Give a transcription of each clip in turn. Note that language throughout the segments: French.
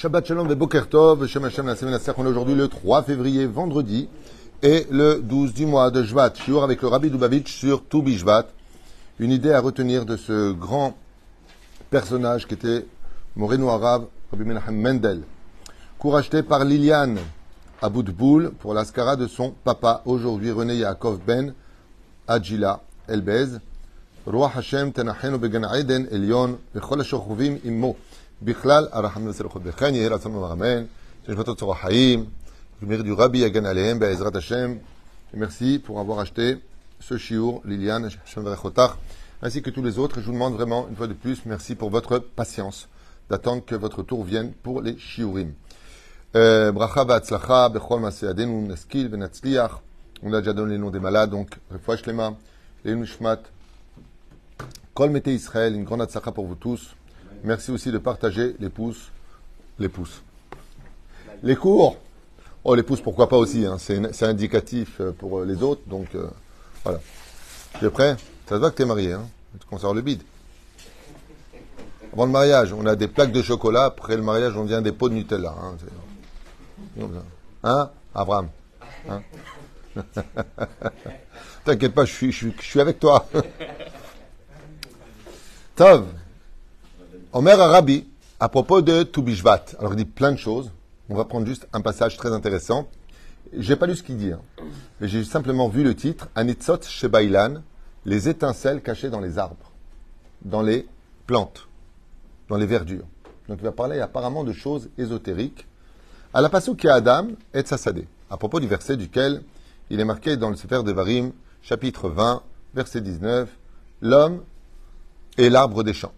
Shabbat Shalom et Boker Shem Hashem la semaine On est aujourd'hui le 3 février, vendredi, et le 12 du mois de Shvat. Shiur avec le Rabbi Dubavitch sur Toubi Shvat. Une idée à retenir de ce grand personnage qui était Moreno Arabe, Rabbi Menachem Mendel. Cours acheté par Liliane Aboudboul pour l'ascara de son papa, aujourd'hui René Yaakov Ben Adjila Elbez. Roi Hashem Tenachenu Began Elion, Bechol Ashochovim Immo. Bichlal Arahamim Selchot Bechen, le mérite du Rabbi Be'ezrat Hashem. Merci pour avoir acheté ce chiour, Liliane, Hashem ainsi que tous les autres. Je vous demande vraiment, une fois de plus, merci pour votre patience d'attendre que votre tour vienne pour les shiurim. Euh, bracha va'atzlacha, bechol maseadenu, naskil venatzliach. On a déjà donné les noms des malades, donc refouach les mains, les Israël, une grande atzlacha pour vous tous. Merci aussi de partager les pouces. Les pouces. Les cours. Oh, les pouces, pourquoi pas aussi. Hein. C'est indicatif euh, pour euh, les autres. Donc, euh, voilà. Tu es prêt? Ça se voit que tu es marié. Hein. Tu conserves le bide? Avant le mariage, on a des plaques de chocolat. Après le mariage, on vient des pots de Nutella. Hein, hein Abraham? Hein? T'inquiète pas, je suis, je suis avec toi. Tov. Omer Arabi, à propos de Toubishvat, alors il dit plein de choses. On va prendre juste un passage très intéressant. J'ai pas lu ce qu'il dit, hein. mais j'ai simplement vu le titre Anitzot Shebailan, les étincelles cachées dans les arbres, dans les plantes, dans les verdures. Donc il va parler apparemment de choses ésotériques. À la a Adam et Tsasadeh, à propos du verset duquel il est marqué dans le Sefer de Varim, chapitre 20, verset 19, l'homme est l'arbre des champs.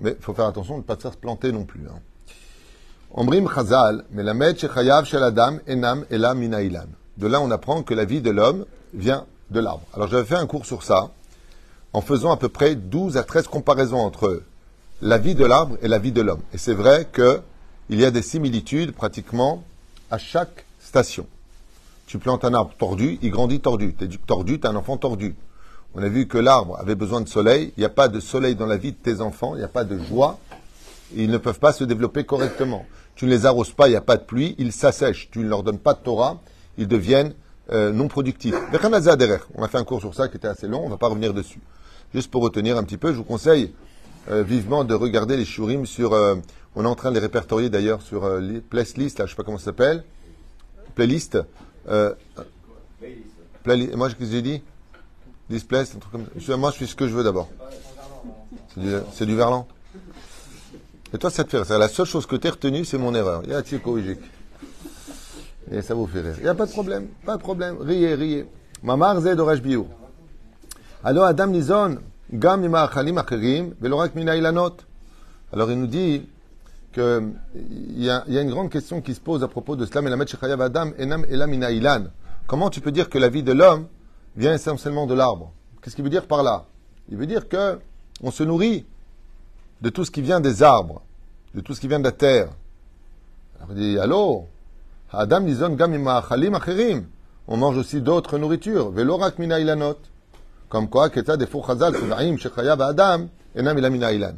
Mais il faut faire attention de ne pas se faire planter non plus. Hein. De là, on apprend que la vie de l'homme vient de l'arbre. Alors, j'avais fait un cours sur ça, en faisant à peu près 12 à 13 comparaisons entre la vie de l'arbre et la vie de l'homme. Et c'est vrai qu'il y a des similitudes pratiquement à chaque station. Tu plantes un arbre tordu, il grandit tordu. Tu es tordu, tu as un enfant tordu. On a vu que l'arbre avait besoin de soleil. Il n'y a pas de soleil dans la vie de tes enfants. Il n'y a pas de joie. Ils ne peuvent pas se développer correctement. Tu ne les arroses pas, il n'y a pas de pluie. Ils s'assèchent. Tu ne leur donnes pas de Torah. Ils deviennent euh, non productifs. On a fait un cours sur ça qui était assez long. On ne va pas revenir dessus. Juste pour retenir un petit peu, je vous conseille euh, vivement de regarder les shurim sur. Euh, on est en train de les répertorier d'ailleurs sur les playlist, là, je sais pas comment ça s'appelle. Playlist. playlist. Moi, qu'est-ce que j'ai dit? Displace, un truc comme ça. Moi, je fais ce que je veux d'abord. C'est du, verlan. Et toi, ça te fait rire. La seule chose que tu as retenue, c'est mon erreur. Et ça vous fait rire. Il n'y a pas de problème. Pas de problème. Riez, riez. Mamar zed. Alors, Adam Nizon, gam achalim velorak mina. Alors, il nous dit qu'il y, y a une grande question qui se pose à propos de cela. Mais la Adam, enam elam. Comment tu peux dire que la vie de l'homme vient essentiellement de l'arbre. Qu'est-ce qu'il veut dire par là? Il veut dire que on se nourrit de tout ce qui vient des arbres, de tout ce qui vient de la terre. Alors il dit, allô? Adam acherim. On mange aussi d'autres nourritures. Velorak mina ilanot. Comme quoi, keta des chazal, Adam, enam ilan.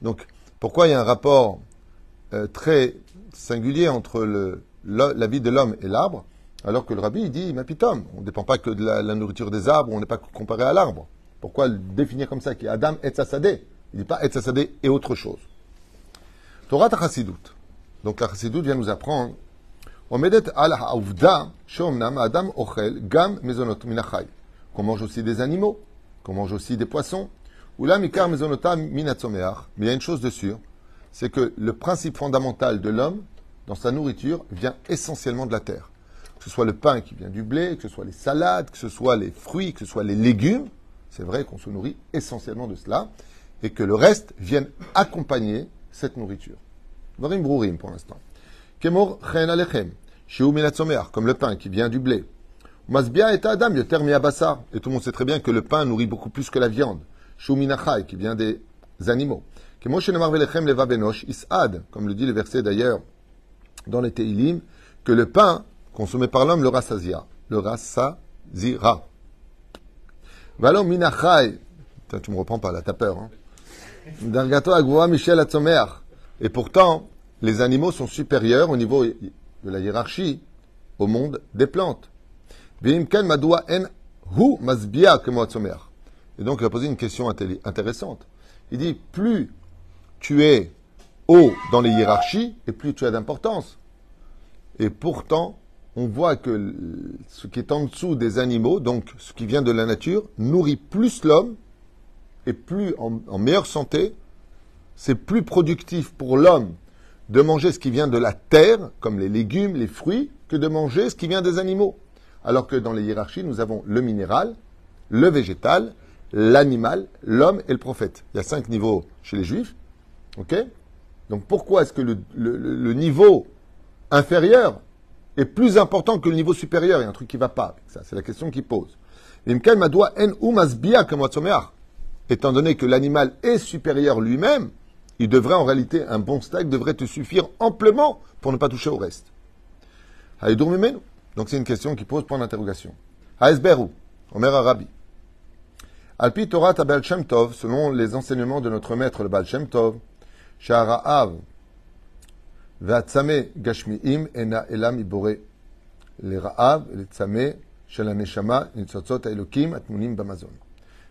Donc, pourquoi il y a un rapport euh, très singulier entre le, la vie de l'homme et l'arbre? Alors que le rabbi, dit, mais pitom, on ne dépend pas que de la, nourriture des arbres, on n'est pas comparé à l'arbre. Pourquoi le définir comme ça, qui est Adam et Sassadeh Il dit pas et Sassadeh et autre chose. Torah Chassidut. Donc la Chassidut vient nous apprendre. Qu'on mange aussi des animaux, qu'on mange aussi des poissons. Mais il y a une chose de sûre, c'est que le principe fondamental de l'homme, dans sa nourriture, vient essentiellement de la terre que ce soit le pain qui vient du blé, que ce soit les salades, que ce soit les fruits, que ce soit les légumes, c'est vrai qu'on se nourrit essentiellement de cela, et que le reste vienne accompagner cette nourriture. Varim brourim pour l'instant. Kemor chen alechem, comme le pain qui vient du blé. Masbia et adam yoter abassar. Et tout le monde sait très bien que le pain nourrit beaucoup plus que la viande. Shuminachai, qui vient des animaux. Kemor shenemar velechem leva benosh isad, comme le dit le verset d'ailleurs dans les Teilim, que le pain consommé par l'homme, le rassazia. Le rassazira. Valom minachai. Tu me reprends pas là, t'as peur. Hein. Michel. Et pourtant, les animaux sont supérieurs au niveau de la hiérarchie au monde des plantes. Et donc, il a posé une question intéressante. Il dit, plus tu es haut dans les hiérarchies, et plus tu as d'importance. Et pourtant, on voit que ce qui est en dessous des animaux, donc ce qui vient de la nature, nourrit plus l'homme, et plus en meilleure santé, c'est plus productif pour l'homme de manger ce qui vient de la terre, comme les légumes, les fruits, que de manger ce qui vient des animaux. Alors que dans les hiérarchies, nous avons le minéral, le végétal, l'animal, l'homme et le prophète. Il y a cinq niveaux chez les juifs. Donc pourquoi est-ce que le, niveau inférieur est plus important que le niveau supérieur Il y a un truc qui ne va pas ça. C'est la question qu'il pose. Étant donné que l'animal est supérieur lui-même, il devrait en réalité, un bon steak devrait te suffire amplement pour ne pas toucher au reste. Donc c'est une question qui pose point d'interrogation. Haesberu, Omer Arabi. Alpi Torah Tabel Shem Tov, selon les enseignements de notre maître le Baal Shem Tov, Sha'ara'av,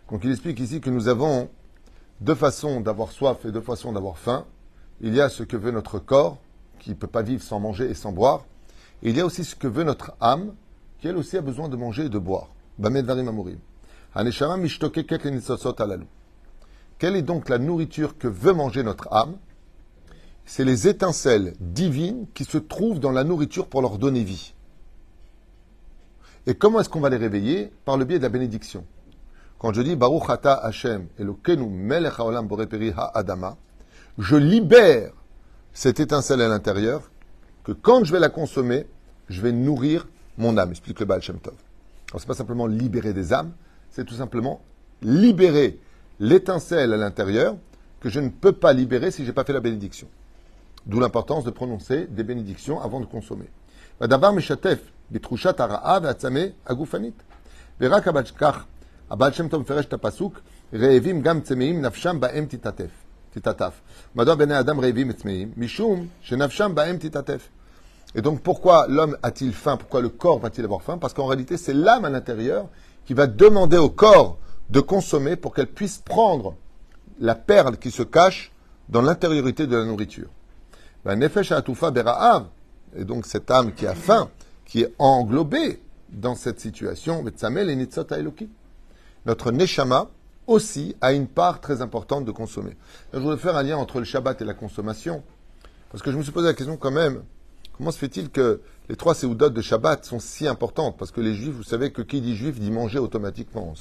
Donc il explique ici que nous avons deux façons d'avoir soif et deux façons d'avoir faim. Il y a ce que veut notre corps, qui ne peut pas vivre sans manger et sans boire. Et il y a aussi ce que veut notre âme, qui elle aussi a besoin de manger et de boire. Quelle est donc la nourriture que veut manger notre âme? C'est les étincelles divines qui se trouvent dans la nourriture pour leur donner vie. Et comment est-ce qu'on va les réveiller? Par le biais de la bénédiction. Quand je dis Baruch Ata Hashem Elokenu Melech Haolam Boreperi Adama, je libère cette étincelle à l'intérieur que quand je vais la consommer, je vais nourrir mon âme, explique le Baal Shem Tov. Alors c'est pas simplement libérer des âmes, c'est tout simplement libérer l'étincelle à l'intérieur que je ne peux pas libérer si je n'ai pas fait la bénédiction. D'où l'importance de prononcer des bénédictions avant de consommer. D'abord, Meshatef, Bitrushat Ara'av Atzame Agufanit. Verak הבעל שם טוב מפרש את הפסוק, רעבים גם צמאים, נפשם בהם תתעטף. תתעטף. מדוע בני אדם רעבים וצמאים? משום שנפשם בהם תתעטף. Et donc pourquoi l'homme a-t-il faim Pourquoi le corps va-t-il avoir faim Parce qu'en réalité, c'est l'âme à l'intérieur qui va demander au corps de consommer pour qu'elle puisse prendre la perle qui se cache dans l'intériorité de la nourriture. Ben, Nefesh Atufa Bera'av, et donc cette âme qui a faim, qui est englobée dans cette situation, et notre Neshama aussi a une part très importante de consommer. je voudrais faire un lien entre le Shabbat et la consommation, parce que je me suis posé la question quand même, comment se fait-il que les trois séoudotes de Shabbat sont si importantes? Parce que les Juifs, vous savez que qui dit Juif dit manger automatiquement.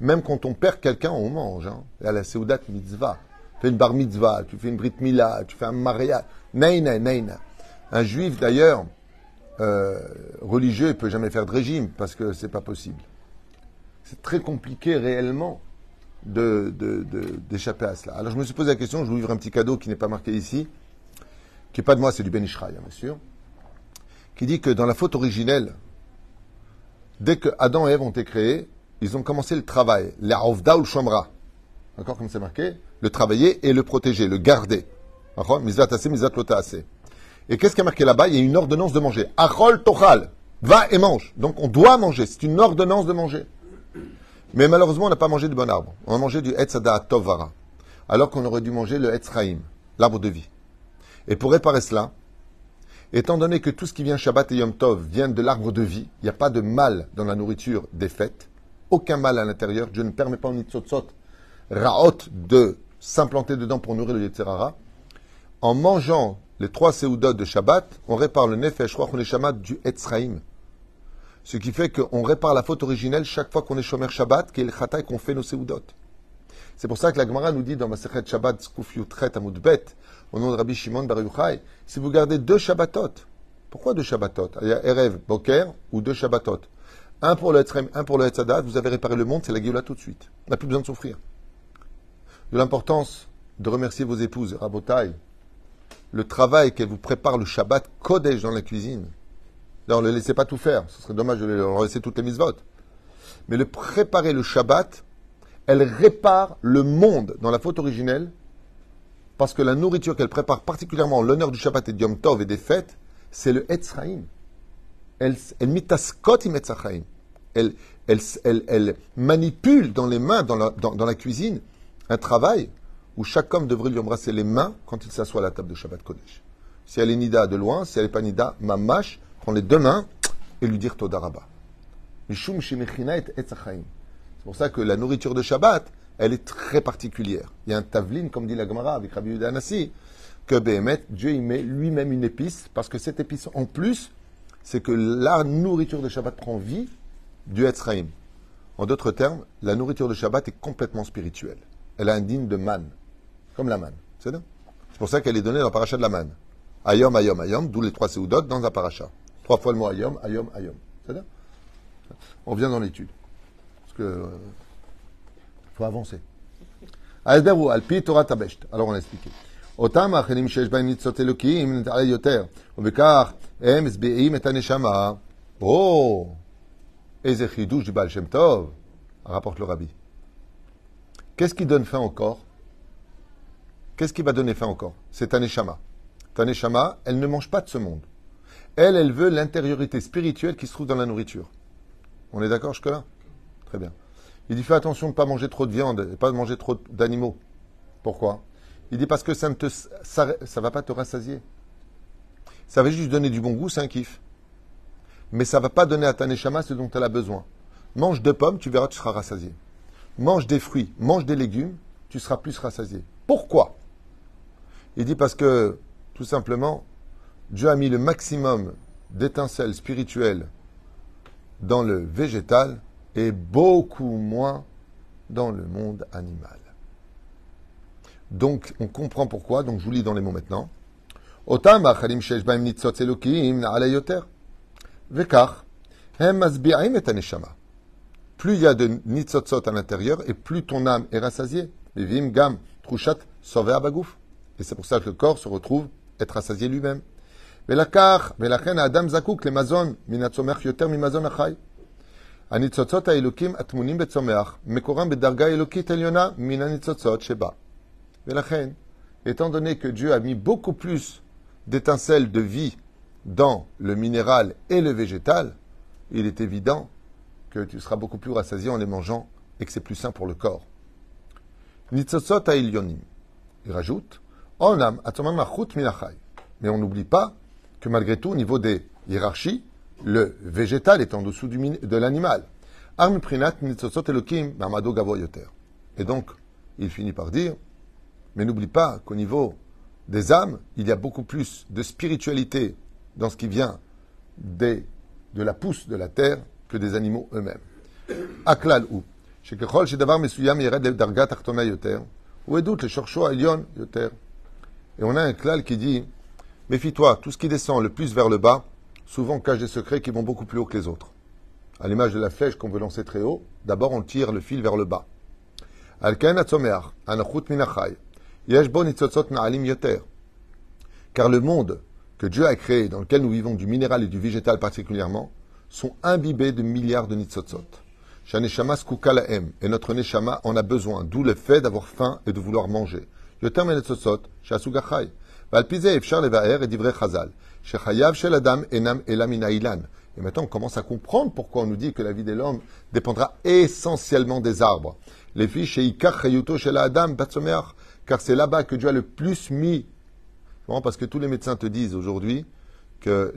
même quand on perd quelqu'un, on mange. Hein. Et à la séoudat mitzvah, fais une bar mitzvah, tu fais une brit mila, tu fais un mariage, neina, neina. Un Juif d'ailleurs, euh, religieux, il peut jamais faire de régime, parce que c'est pas possible c'est très compliqué réellement d'échapper à cela. Alors je me suis posé la question, je vais ouvrir un petit cadeau qui n'est pas marqué ici, qui n'est pas de moi, c'est du Ben Ishraï, bien sûr, qui dit que dans la faute originelle, dès que Adam et Ève ont été créés, ils ont commencé le travail, la ou le shomra. D'accord, comme c'est marqué Le travailler et le protéger, le garder. Et qu'est-ce qui a marqué là-bas? Il y a une ordonnance de manger. Achol tochal. Va et mange. Donc on doit manger. C'est une ordonnance de manger. Mais malheureusement, on n'a pas mangé du bon arbre. On a mangé du Etzada Tovara. Alors qu'on aurait dû manger le Etzraim, l'arbre de vie. Et pour réparer cela, étant donné que tout ce qui vient Shabbat et Yom Tov vient de l'arbre de vie, il n'y a pas de mal dans la nourriture des fêtes, aucun mal à l'intérieur, Dieu ne permet pas au Nitzotzot, Raot, de s'implanter dedans pour nourrir le Yetzerara. En mangeant les trois Seudot de Shabbat, on répare le Nefesh, Roch du Etzraim. Ce qui fait qu'on répare la faute originelle chaque fois qu'on est Shomer Shabbat, qui est le Chata qu'on fait nos Seudot. C'est pour ça que la Gemara nous dit dans Masechet Shabbat, Skuf Yutret Bet, au nom de Rabbi Shimon Bar Yochai, si vous gardez deux Shabbatot, pourquoi deux Shabbatot? Il y a Erev, Boker ou deux Shabbatot. Un pour le Etzrem, un pour le Etzadat, vous avez réparé le monde, c'est la Géoula tout de suite. On n'a plus besoin de souffrir. De l'importance de remercier vos épouses, Rabotai, le travail qu'elles vous préparent le Shabbat, Kodesh dans la cuisine. On ne le laissait pas tout faire. Ce serait dommage de leur laisser toutes les mises-votes. Mais le préparer le Shabbat, elle répare le monde dans la faute originelle Parce que la nourriture qu'elle prépare particulièrement en l'honneur du Shabbat et du Yom Tov et des fêtes, c'est le Etzraïm. Elle, elle mitaskot im Etzachaim. Elle, manipule dans les mains, dans la cuisine, un travail où chaque homme devrait lui embrasser les mains quand il s'assoit à la table de Shabbat Kodesh. Si elle est Nida de loin, si elle n'est pas Nida, Mamash, prend les deux mains et lui dire Todaraba. C'est pour ça que la nourriture de Shabbat, elle est très particulière. Il y a un tavlin, comme dit la Gemara avec Rabbi que Behemet, Dieu y met lui-même une épice, parce que cette épice, en plus, c'est que la nourriture de Shabbat prend vie du Etzraïm. En d'autres termes, la nourriture de Shabbat est complètement spirituelle. Elle a un digne de manne, comme la manne. C'est ça C'est pour ça qu'elle est donnée dans le paracha de la manne. Ayom, ayom, ayom, d'où les trois séoudotes dans un paracha. Trois fois le mot ayom, ayom, ayom. C'est ça On vient dans l'étude. Parce que. euh, faut avancer. ההסבר על פי תורת הבשת. Alors on a expliqué. אותם האחרים שיש בהם ניצות אלוקים נתעלה יותר, ובכך הם משביעים את הנשמה. או, איזה חידוש du בעל שם טוב, rapporte le rabbi. Qu'est-ce qui donne fin au corps? Qu'est-ce qui va donner fin au corps? C'est ta neshama. Ta neshama, elle ne mange pas de ce monde. Elle, elle veut l'intériorité spirituelle qui se trouve dans la nourriture. On est d'accord jusque-là? Très bien. Il dit fais attention de ne pas manger trop de viande et de pas manger trop d'animaux. Pourquoi? Il dit parce que ça ne va pas te rassasier. Ça va juste donner du bon goût, c'est un kiff. Mais ça va pas donner à ta neshama ce dont elle a besoin. Mange deux pommes, tu verras, tu seras rassasié. Mange des fruits, mange des légumes, tu seras plus rassasié. Pourquoi? Il dit parce que, tout simplement, Dieu a mis le maximum d'étincelles spirituelles dans le végétal et beaucoup moins dans le monde animal. Donc, on comprend pourquoi. Donc, je vous lis dans les mots maintenant. Shesh baim hem masbi'im et haneshama. Plus il y a de nitzotzot à l'intérieur et plus ton âme est rassasiée. Vivim gam trushat sove abagouf. Et c'est pour ça que le corps se retrouve être rassasié lui-même. ולקח, ולכן האדם זקוק למזון מן הצומח יותר ממזון החי. הניצוצות האלוקים הטמונים בצומח, מקורם בדרגה אלוקית עליונה מן הניצוצות שבה. ולכן, étant donné que Dieu a mis beaucoup plus d'étincelles de vie dans le minéral et le végétal, il est évident que tu seras beaucoup plus rassasié en les mangeant et que c'est plus sain pour le corps. Nitzotzot. Il rajoute, onam. Mais on n'oublie pas que malgré tout, au niveau des hiérarchies, le végétal est en dessous de l'animal. Et donc, il finit par dire, mais n'oublie pas qu'au niveau des âmes, il y a beaucoup plus de spiritualité dans ce qui vient des, de la pousse de la terre que des animaux eux-mêmes. הכלל הוא שככל שדבר מסוים ירד לדרגה תחתונה יותר, הוא עדות לשורשו העליון יותר. Et on a un klal qui dit, méfie-toi, tout ce qui descend le plus vers le bas, souvent cache des secrets qui vont beaucoup plus haut que les autres. À l'image de la flèche qu'on veut lancer très haut, d'abord on tire le fil vers le bas. על כן הצומח, הנחות מן החי, יש בו ניצוצות נעלים יותר. Car le monde que Dieu a créé, dans lequel nous vivons du minéral et du végétal particulièrement, sont imbibés de milliards de nitzotzot. Et notre neshama en a besoin, d'où le fait d'avoir faim et de vouloir manger. Le terme nitzotzot, er et Et maintenant, on commence à comprendre pourquoi on nous dit que la vie de l'homme dépendra essentiellement des arbres. Les filles chez Ikar chez la Adam, car c'est là-bas que Dieu a le plus mis. Parce que tous les médecins te disent aujourd'hui, que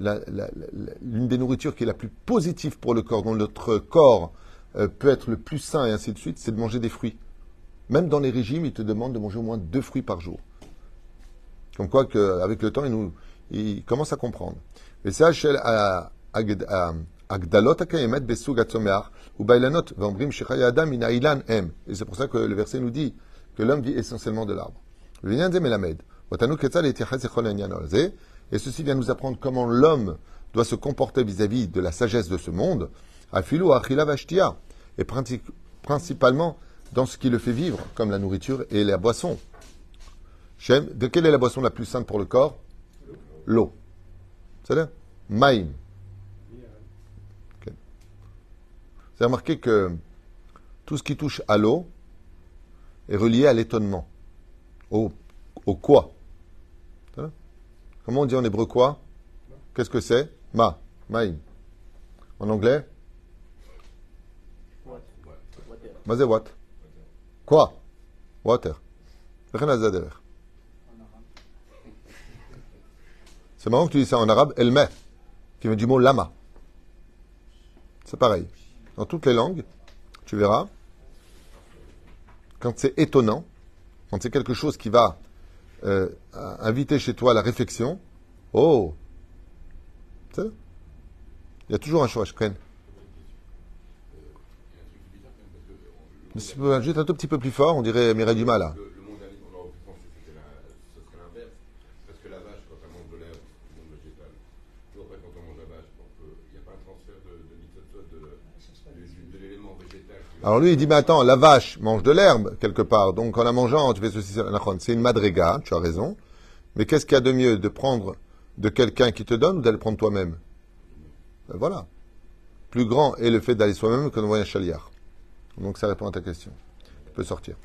l'une des nourritures qui est la plus positive pour le corps, dont notre corps euh, peut être le plus sain et ainsi de suite, c'est de manger des fruits. Même dans les régimes, ils te demandent de manger au moins deux fruits par jour. Comme quoi, que, avec le temps, ils, nous, ils commencent à comprendre. Et ça, et c'est pour ça que le verset nous dit que l'homme vit essentiellement de l'arbre. Et ceci vient nous apprendre comment l'homme doit se comporter vis-à-vis de la sagesse de ce monde, à filou à Vashtia, et principalement dans ce qui le fait vivre, comme la nourriture et la boisson. De quelle est la boisson la plus sainte pour le corps? L'eau. C'est-à-dire Maïm. Vous avez remarqué que tout ce qui touche à l'eau est relié à l'étonnement. Au quoi? Comment on dit en hébreu quoi? Qu'est-ce que c'est? Ma. Maïm. En anglais? Mazé what Quoi? Water. C'est marrant que tu dis ça en arabe, el meh, qui vient du mot lama. C'est pareil. Dans toutes les langues, tu verras, quand c'est étonnant, quand c'est quelque chose qui va euh, inviter chez toi la réflexion, oh, il y a toujours un. Mais si tu peux juste un tout petit peu plus fort, on dirait Mireille Dumas là. Le, le monde animal, on aurait pu penser que c'était la- ce serait l'inverse. Parce que la vache, quand elle mange de l'herbe, c'est le monde végétal. Nous, après, quand on mange la vache, on peut- il n'y a pas un transfert de, de nitrate de, de, de l'élément végétal. qui va- alors lui, il dit, mais attends, la vache mange de l'herbe quelque part, donc en la mangeant, tu fais ceci, c'est une madréga, tu as raison. Mais qu'est-ce qu'il y a de mieux de prendre de quelqu'un qui te donne ou d'aller prendre toi-même? Ben voilà. Plus grand est le fait d'aller soi-même que d'envoyer un chaliar. Donc ça répond à ta question. Tu peux sortir.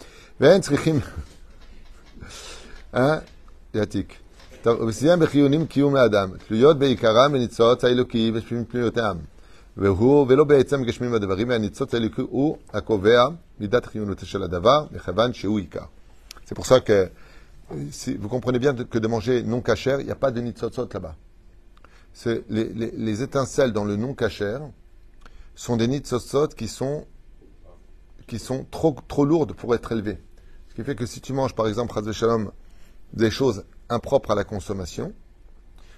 יעתיק. טוב, ובסיים בחיונים קיום האדם, תלויות בעיקרם בניצוץ האלוקי ובפניותם. והוא, ולא בעצם גשמים הדברים, והניצוץ האלוקי הוא הקובע מידת חיוניותו של הדבר, מכיוון שהוא עיקר. C'est pour ça que si vous comprenez bien que de manger non cachère, il n'y a pas de nitzotzot là-bas. C'est les, les, les étincelles dans le non cachère sont des nitzotzot qui sont qui sont trop, trop lourdes pour être élevées. Ce qui fait que si tu manges, par exemple, Chaz Shalom, des choses impropres à la consommation,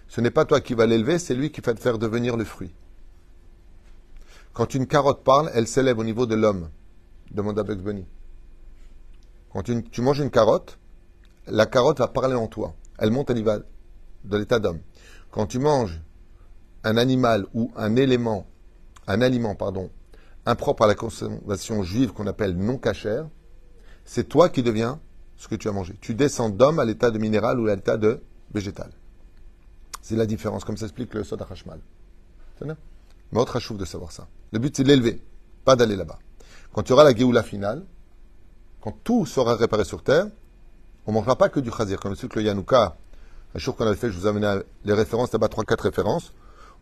ce n'est pas toi qui vas l'élever, c'est lui qui va te faire devenir le fruit. Quand une carotte parle, elle s'élève au niveau de l'homme. Demande à Bugs. Quand tu manges une carotte, la carotte va parler en toi. Elle monte à l'état d'homme. Quand tu manges un animal ou un élément, un aliment, pardon, impropre à la consommation juive qu'on appelle non cachère, c'est toi qui deviens ce que tu as mangé. Tu descends d'homme à l'état de minéral ou à l'état de végétal. C'est la différence, comme s'explique le Soda Hashmal. C'est Mais autre chouf de savoir ça. Le but, c'est de l'élever, pas d'aller là-bas. Quand tu auras la Géoula finale, quand tout sera réparé sur terre, on ne mangera pas que du chazir. Comme le le Yanouka, un jour qu'on avait fait, je vous amenais les références, là-bas 3-4 références,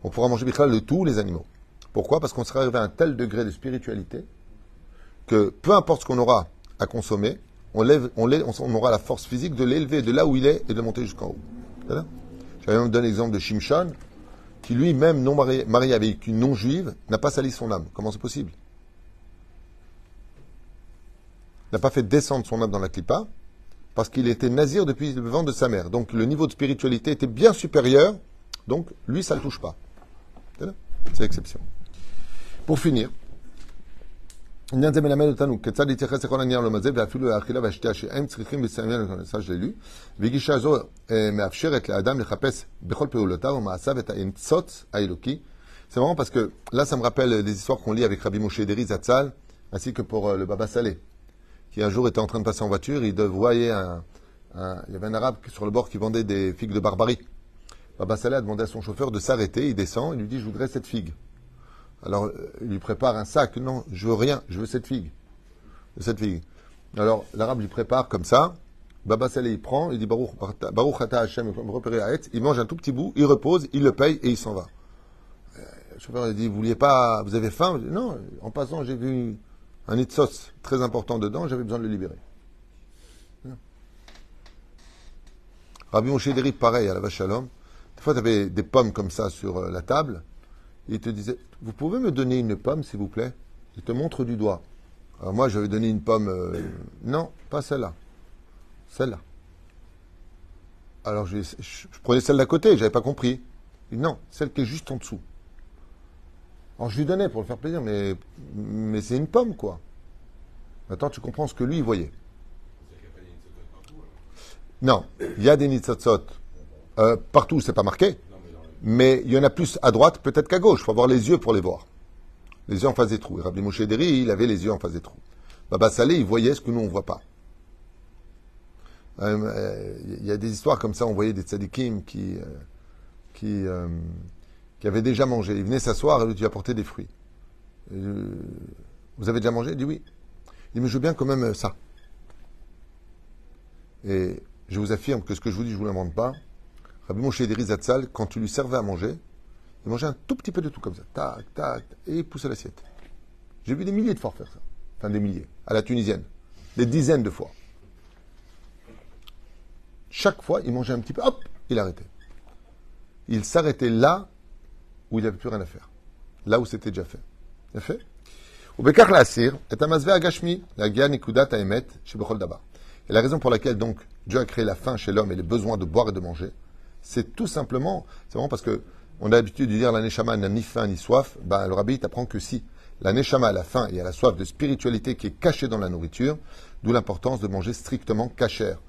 on pourra manger Bichal de tous les animaux. Pourquoi? Parce qu'on sera arrivé à un tel degré de spiritualité que peu importe ce qu'on aura à consommer, on, aura la force physique de l'élever de là où il est et de monter jusqu'en haut. J'avais même donné l'exemple de Shimshon, qui lui-même, non marié, marié avec une non-juive, n'a pas sali son âme. Comment c'est possible? N'a pas fait descendre son âme dans la clipa, parce qu'il était nazir depuis le ventre de sa mère. Donc le niveau de spiritualité était bien supérieur, donc lui, ça ne le touche pas. C'est l'exception. Pour finir, ça je l'ai lu. וגישה זו אה, מאפשרת לאדם לחפש בכל פעולותיו ומעשיו את הניצוץ האלוקי. C'est marrant parce que là ça me rappelle des histoires qu'on lit avec Rabbi Moshe Deri Zatzal ainsi que pour euh, le Baba Saleh qui un jour était en train de passer en voiture, il voyait un, un- il y avait un arabe sur le bord qui vendait des figues de barbarie. Baba Saleh a demandé à son chauffeur de s'arrêter, il descend, il lui dit je voudrais cette figue. Alors, il lui prépare un sac. Non, je veux rien, je veux cette figue. Cette figue. Alors, l'arabe lui prépare comme ça. Baba Saleh, il prend, il dit Baruch, Baruch Ata Hashem, à. Il mange un tout petit bout, il repose, il le paye et il s'en va. Euh, Le chauffeur il dit Vous vouliez pas, vous avez faim? Non, en passant, j'ai vu un nid très important dedans, j'avais besoin de le libérer. Rabbi Moshe pareil, à la vache Shalom. Des fois, tu avais des pommes comme ça sur euh, la table. Il te disait, vous pouvez me donner une pomme, s'il vous plaît? Il te montre du doigt. Alors moi, j'avais donné une pomme. euh, non, pas celle-là. Celle-là. Alors je, je- je prenais celle d'à côté, j'avais pas compris. Non, celle qui est juste en dessous. Alors je lui donnais pour le faire plaisir, mais, mais c'est une pomme, quoi. Maintenant, tu comprends ce que lui, il voyait. Non, il y a des nitsatsot. Euh, partout, c'est pas marqué. Mais il y en a plus à droite, peut-être qu'à gauche. Il faut avoir les yeux pour les voir. Les yeux en face des trous. Rabbi Moshe Deri, il avait les yeux en face des trous. Baba Saleh, il voyait ce que nous, on ne voit pas. Euh, euh, Il y a des histoires comme ça, on voyait des tzadikim qui, euh, qui, euh, avaient déjà mangé. Ils venaient s'asseoir et lui apporter des fruits. Euh, vous avez déjà mangé? Il dit oui. Il dit, mais je veux bien quand même euh, ça. Et je vous affirme que ce que je vous dis, je ne vous l'invente pas. Rabbi Moshe Zatzal, quand tu lui servais à manger, il mangeait un tout petit peu de tout comme ça. Tac, tac, et il poussait l'assiette. J'ai vu des milliers de fois faire ça. Enfin, des milliers. À la tunisienne. Des dizaines de fois. Chaque fois, il mangeait un petit peu. Hop, il arrêtait. Il s'arrêtait là où il n'avait plus rien à faire. Là où c'était déjà fait. Il fait et la raison pour laquelle donc Dieu a créé la faim chez l'homme et les besoins de boire et de manger, c'est tout simplement, c'est vraiment parce que on a l'habitude de dire la Neshama n'a ni faim ni soif, Ben le rabbi t'apprend que si. La Neshama a la faim et a la soif de spiritualité qui est cachée dans la nourriture, d'où l'importance de manger strictement cachère.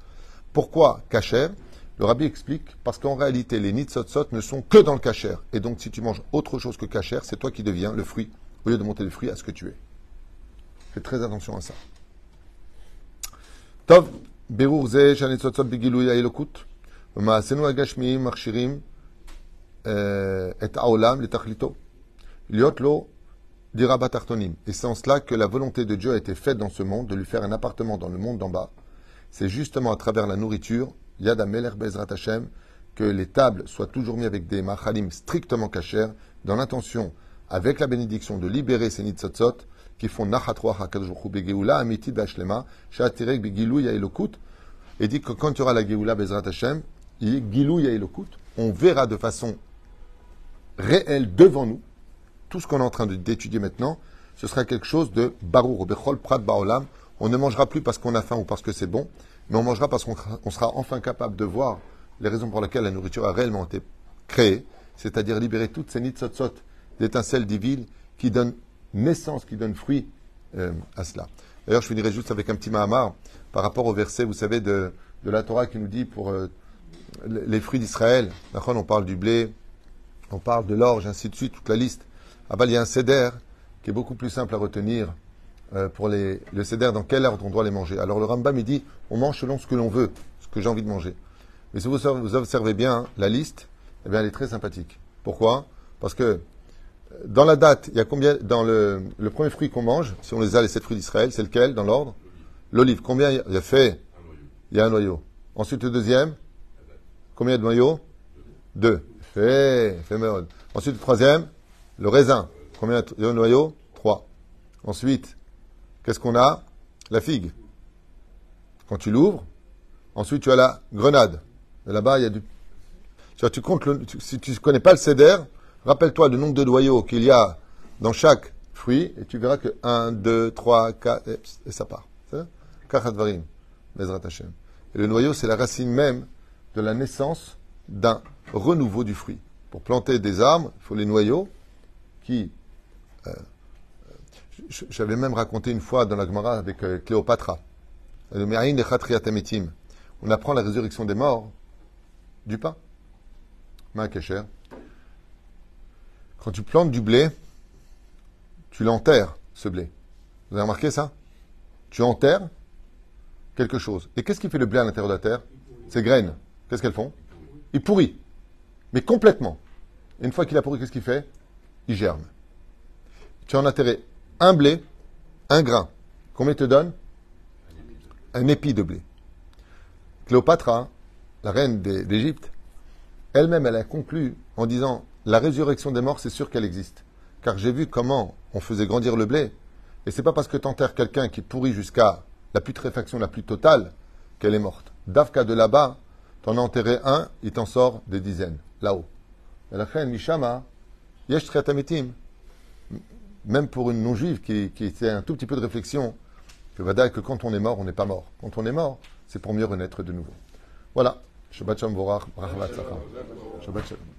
Pourquoi cachère Le rabbi explique parce qu'en réalité, les nitzotzot ne sont que dans le cachère. Et donc, si tu manges autre chose que cachère, c'est toi qui deviens le fruit, au lieu de monter le fruit à ce que tu es. Fais très attention à ça. Tov, ומעשינו הגשמיים מכשירים אה, את העולם לתכליתו. להיות לו דירה בתחתונים. Et c'est en cela que la volonté de Dieu a été faite dans ce monde, de lui faire un appartement dans le monde d'en bas. C'est justement à travers la nourriture, Yad Ameler Bezrat Hashem, que les tables soient toujours mises avec des machalim strictement cachers, dans l'intention, avec la bénédiction, de libérer ces nitzotzot, qui font Nachatroach HaKadosh Baruch Hu Begeoula Amitit Bashlema, Sha'atirek Begilou Yaelokut, et dit que quand il y aura la Geoula Bezrat Hashem, on verra de façon réelle devant nous, tout ce qu'on est en train d'étudier maintenant, ce sera quelque chose de Barour, Bechol Prat Baolam. On ne mangera plus parce qu'on a faim ou parce que c'est bon, mais on mangera parce qu'on sera- enfin capable de voir les raisons pour lesquelles la nourriture a réellement été créée, c'est-à-dire libérer toutes ces nitzotzot d'étincelles divines qui donnent naissance, qui donnent fruit euh, à cela. D'ailleurs, je finirai juste avec un petit mahamar par rapport au verset, vous savez, de, de la Torah qui nous dit pour euh, les fruits d'Israël. On parle du blé, on parle de l'orge, ainsi de suite, toute la liste. Ah ben, il y a un céder qui est beaucoup plus simple à retenir euh, pour les, le céder, dans quel ordre on doit les manger? Alors le Rambam, il dit, on mange selon ce que l'on veut, ce que j'ai envie de manger. Mais si vous, observez bien la liste, eh bien, elle est très sympathique. Pourquoi? Parce que euh, dans la date, il y a combien Dans le, le premier fruit qu'on mange, si on les a, les sept fruits d'Israël, c'est lequel dans l'ordre? L'olive. Combien il y a fait? Il y a un noyau. Ensuite, le deuxième? Combien de noyaux? Deux. Fait. Ensuite, le troisième, le raisin. Combien de noyaux? Trois. Ensuite, qu'est-ce qu'on a? La figue. Quand tu l'ouvres, ensuite tu as la grenade. Là-bas, il y a du. Tu, vois, tu comptes si tu ne connais pas le céder, rappelle-toi le nombre de noyaux qu'il y a dans chaque fruit, et tu verras que 1, 2, 3, 4, et, ça part. Et le noyau, c'est la racine même de la naissance d'un renouveau du fruit. Pour planter des arbres, il faut les noyaux qui. euh, je- J'avais même raconté une fois dans la Gemara avec euh, Ametim. On apprend la résurrection des morts du pain. Ma. Quand tu plantes du blé, tu l'enterres, ce blé. Vous avez remarqué ça? Tu enterres quelque chose. Et qu'est-ce qui fait le blé à l'intérieur de la terre? Ces graines. Qu'est-ce qu'elles font? Il pourrit. Mais complètement. Et une fois qu'il a pourri, qu'est-ce qu'il fait? Il germe. Tu as enterré un blé, un grain. Combien il te donne? Un épi de blé. Cléopatra, la reine d'Égypte, elle-même, elle a conclu en disant La résurrection des morts, c'est sûr qu'elle existe. Car j'ai vu comment on faisait grandir le blé. Et c'est pas parce que tu enterres quelqu'un qui pourrit jusqu'à la putréfaction la plus totale qu'elle est morte. Davka de là-bas, t'en as enterré un, il t'en sort des dizaines, là-haut. Mishama. Même pour une non-juive qui, qui était un tout petit peu de réflexion, que va dire que quand on est mort, on n'est pas mort. Quand on est mort, c'est pour mieux renaître de nouveau. Voilà. Shabbat Shalom. Shabbat Shalom.